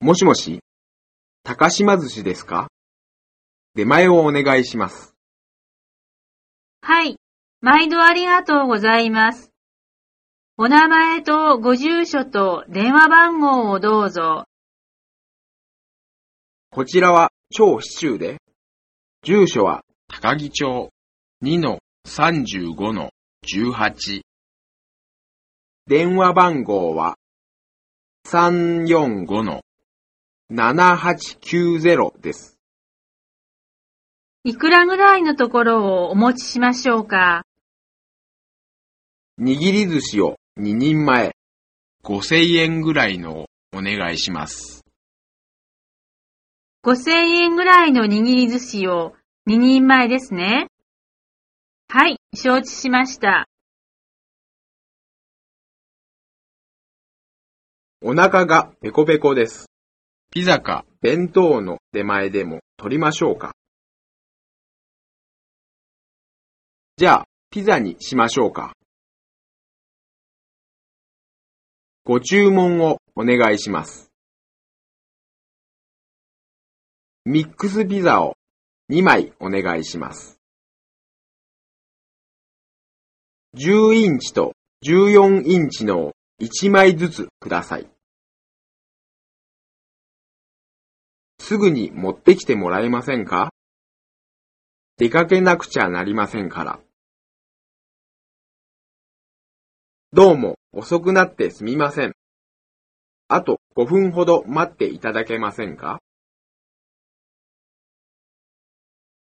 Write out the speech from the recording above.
もしもし、高島寿司ですか？出前をお願いします。はい。毎度ありがとうございます。お名前とご住所と電話番号をどうぞ。こちらは超市中で、住所は高木町2-35-18。電話番号は345-7890です。いくらぐらいのところをお持ちしましょうか？握り寿司を2人前、5000円ぐらいのをお願いします。5000円ぐらいの握り寿司を2人前ですね。はい、承知しました。お腹がペコペコです。ピザか弁当の出前でも取りましょうか。じゃあ、ピザにしましょうか。ご注文をお願いします。ミックスピザを2枚お願いします。10インチと14インチの1枚ずつください。すぐに持ってきてもらえませんか？出かけなくちゃなりませんから。どうも遅くなってすみません。あと5分ほど待っていただけませんか？